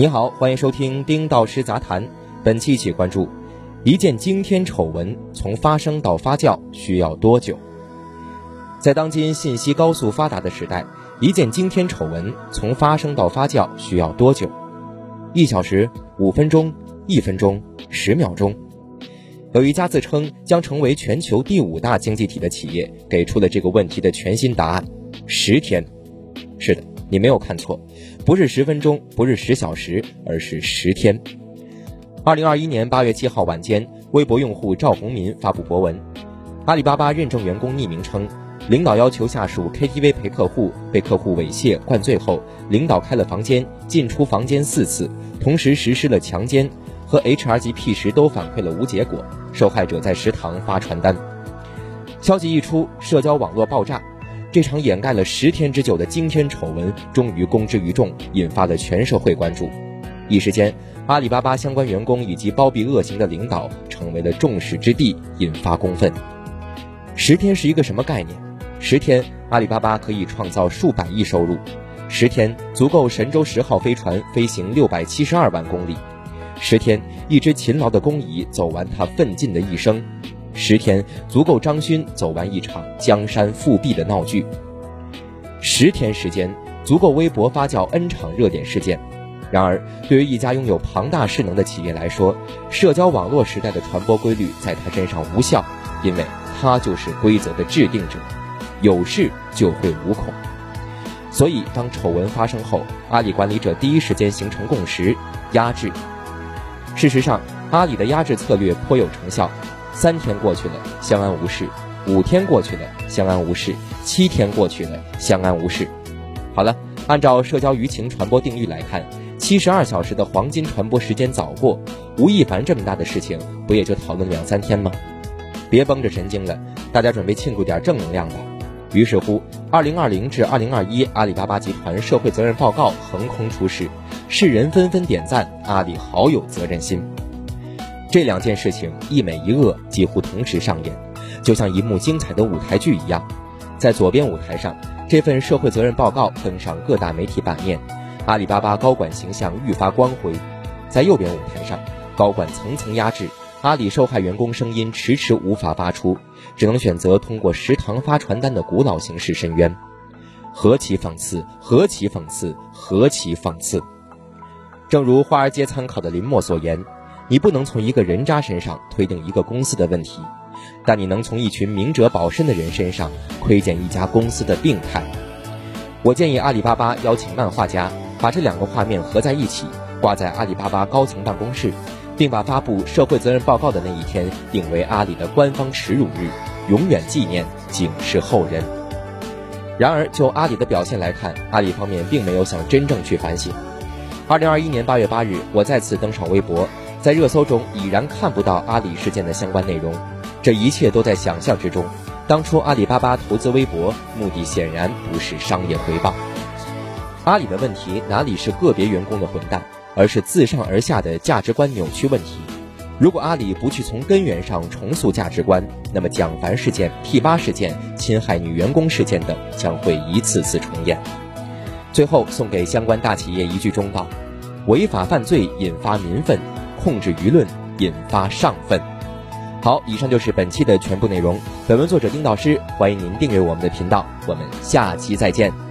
你好，欢迎收听丁道师杂谈。本期一起关注：一件惊天丑闻从发生到发酵需要多久？在当今信息高速发达的时代，一件惊天丑闻从发生到发酵需要多久？一小时、五分钟、一分钟、十秒钟？有一家自称将成为全球第五大经济体的企业，给出了这个问题的全新答案：十天。是的。你没有看错，不是十分钟，不是十小时，而是十天。二零二一年八月七号晚间，微博用户赵红民发布博文：阿里巴巴认证员工匿名称，领导要求下属 KTV 陪客户，被客户猥亵灌醉后，领导开了房间，进出房间四次，同时实施了强奸，和 HR 及 P 十都反馈了无结果，受害者在食堂发传单。消息一出，社交网络爆炸。这场掩盖了十天之久的惊天丑闻终于公之于众，引发了全社会关注。一时间，阿里巴巴相关员工以及包庇恶行的领导成为了众矢之的，引发公愤。十天是一个什么概念？十天，阿里巴巴可以创造数百亿收入；十天，足够神舟十号飞船飞行六百七十二万公里；十天，一只勤劳的工蚁走完它奋进的一生。十天足够张勋走完一场江山复辟的闹剧，十天时间足够微博发酵 N 场热点事件。然而，对于一家拥有庞大势能的企业来说，社交网络时代的传播规律在他身上无效，因为他就是规则的制定者，有事就会无恐。所以，当丑闻发生后，阿里管理者第一时间形成共识，压制。事实上，阿里的压制策略颇有成效。三天过去了，相安无事；五天过去了，相安无事；七天过去了，相安无事。好了，按照社交舆情传播定律来看，七十二小时的黄金传播时间早过。吴亦凡这么大的事情，不也就讨论两三天吗？别绷着神经了，大家准备庆祝点正能量吧。于是乎，二零二零至二零二一阿里巴巴集团社会责任报告横空出世，世人纷纷点赞阿里好有责任心。这两件事情一美一恶几乎同时上演，就像一幕精彩的舞台剧一样。在左边舞台上，这份社会责任报告登上各大媒体版面，阿里巴巴高管形象愈发光辉；在右边舞台上，高管层层压制，阿里受害员工声音迟迟无法发出，只能选择通过食堂发传单的古老形式申冤。何其讽刺！何其讽刺！何其讽刺！正如华尔街参考的林默所言。你不能从一个人渣身上推定一个公司的问题，但你能从一群明哲保身的人身上窥见一家公司的病态。我建议阿里巴巴邀请漫画家，把这两个画面合在一起，挂在阿里巴巴高层办公室，并把发布社会责任报告的那一天定为阿里的官方耻辱日，永远纪念，警示后人。然而，就阿里的表现来看，阿里方面并没有想真正去反省。二零二一年八月八日，我再次登上微博。在热搜中已然看不到阿里事件的相关内容，这一切都在想象之中。当初阿里巴巴投资微博，目的显然不是商业回报。阿里的问题哪里是个别员工的混蛋，而是自上而下的价值观扭曲问题。如果阿里不去从根源上重塑价值观，那么蒋凡事件、P 八事件、侵害女员工事件等将会一次次重演。最后送给相关大企业一句忠告：违法犯罪引发民愤。控制舆论，引发上愤。好，以上就是本期的全部内容。本文作者丁导师，欢迎您订阅我们的频道。我们下期再见。